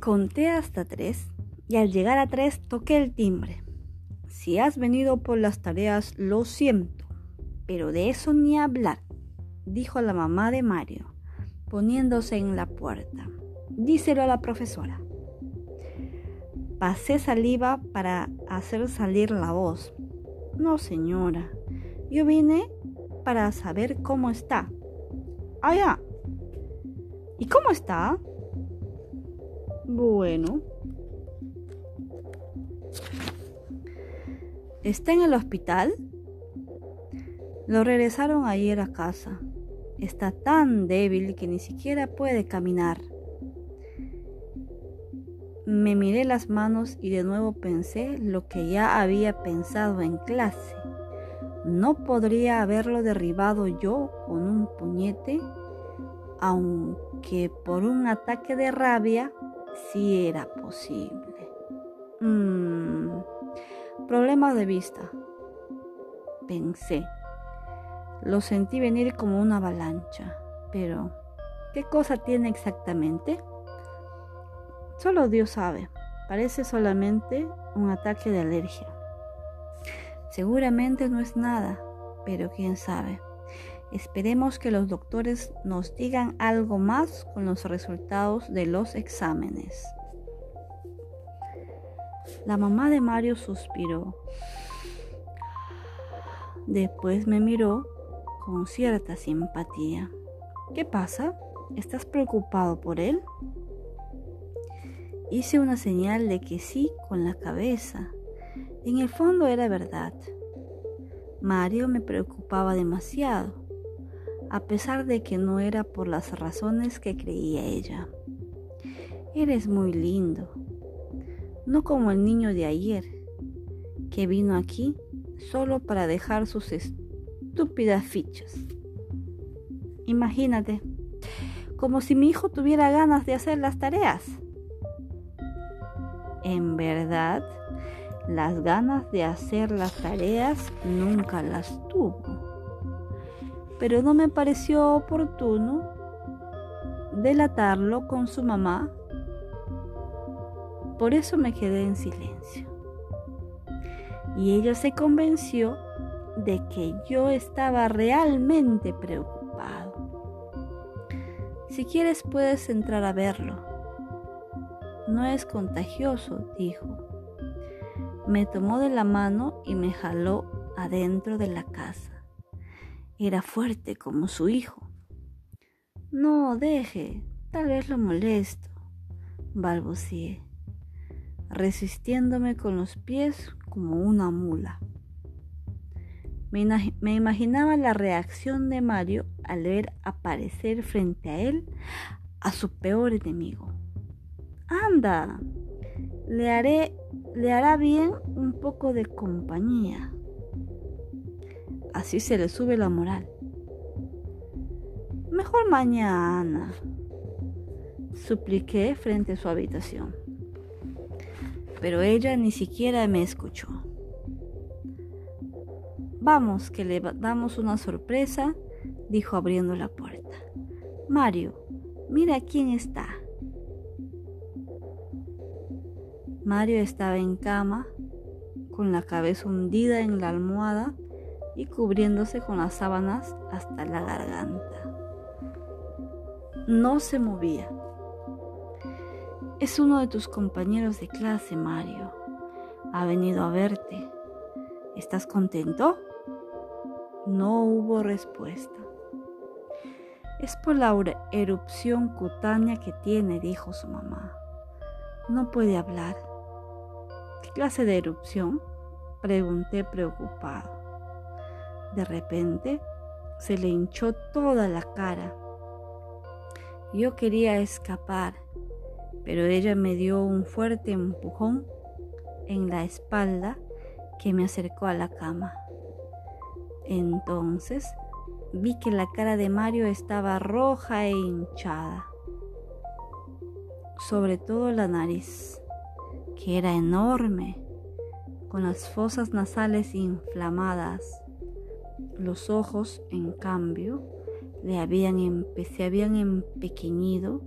Conté hasta tres y al llegar a tres toqué el timbre. Si has venido por las tareas, lo siento, pero de eso ni hablar, dijo la mamá de Mario, poniéndose en la puerta. Díselo a la profesora. Pasé saliva para hacer salir la voz. No, señora, yo vine para saber cómo está. Ah, ya. ¿Y cómo está? Bueno. ¿Está en el hospital? Lo regresaron ayer a casa. Está tan débil que ni siquiera puede caminar. Me miré las manos y de nuevo pensé lo que ya había pensado en clase. No podría haberlo derribado yo con un puñete, aunque por un ataque de rabia sí era posible. Mm, problema de vista. Pensé. Lo sentí venir como una avalancha, pero ¿qué cosa tiene exactamente? Solo Dios sabe. Parece solamente un ataque de alergia. Seguramente no es nada, pero quién sabe. Esperemos que los doctores nos digan algo más con los resultados de los exámenes. La mamá de Mario suspiró. Después me miró con cierta simpatía. ¿Qué pasa? ¿Estás preocupado por él? Hice una señal de que sí con la cabeza. En el fondo era verdad. Mario me preocupaba demasiado, a pesar de que no era por las razones que creía ella. Eres muy lindo, no como el niño de ayer, que vino aquí solo para dejar sus estúpidas fichas. Imagínate, como si mi hijo tuviera ganas de hacer las tareas. En verdad, las ganas de hacer las tareas nunca las tuvo. Pero no me pareció oportuno delatarlo con su mamá. Por eso me quedé en silencio. Y ella se convenció de que yo estaba realmente preocupado. Si quieres puedes entrar a verlo. No es contagioso, dijo. Me tomó de la mano y me jaló adentro de la casa. Era fuerte como su hijo. No, deje, tal vez lo molesto, balbuceé, resistiéndome con los pies como una mula. Me, me, imaginaba la reacción de Mario al ver aparecer frente a él a su peor enemigo. Anda, le haré, le hará bien un poco de compañía. Así se le sube la moral. Mejor mañana, supliqué frente a su habitación. Pero ella ni siquiera me escuchó. Vamos, que le damos una sorpresa, dijo abriendo la puerta. Mario, mira quién está. Mario estaba en cama, con la cabeza hundida en la almohada y cubriéndose con las sábanas hasta la garganta. No se movía. Es uno de tus compañeros de clase, Mario. Ha venido a verte. ¿Estás contento? No hubo respuesta. Es por la erupción cutánea que tiene, dijo su mamá. No puede hablar. ¿Qué clase de erupción? Pregunté preocupado. De repente se le hinchó toda la cara. Yo quería escapar, pero ella me dio un fuerte empujón en la espalda que me acercó a la cama. Entonces vi que la cara de Mario estaba roja e hinchada, sobre todo la nariz que era enorme, con las fosas nasales inflamadas. Los ojos, en cambio, le habían se habían empequeñido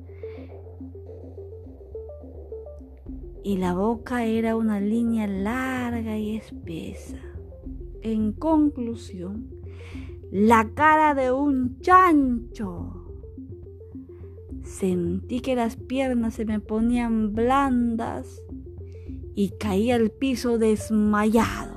y la boca era una línea larga y espesa. En conclusión, la cara de un chancho. Sentí que las piernas se me ponían blandas y caí al piso desmayado.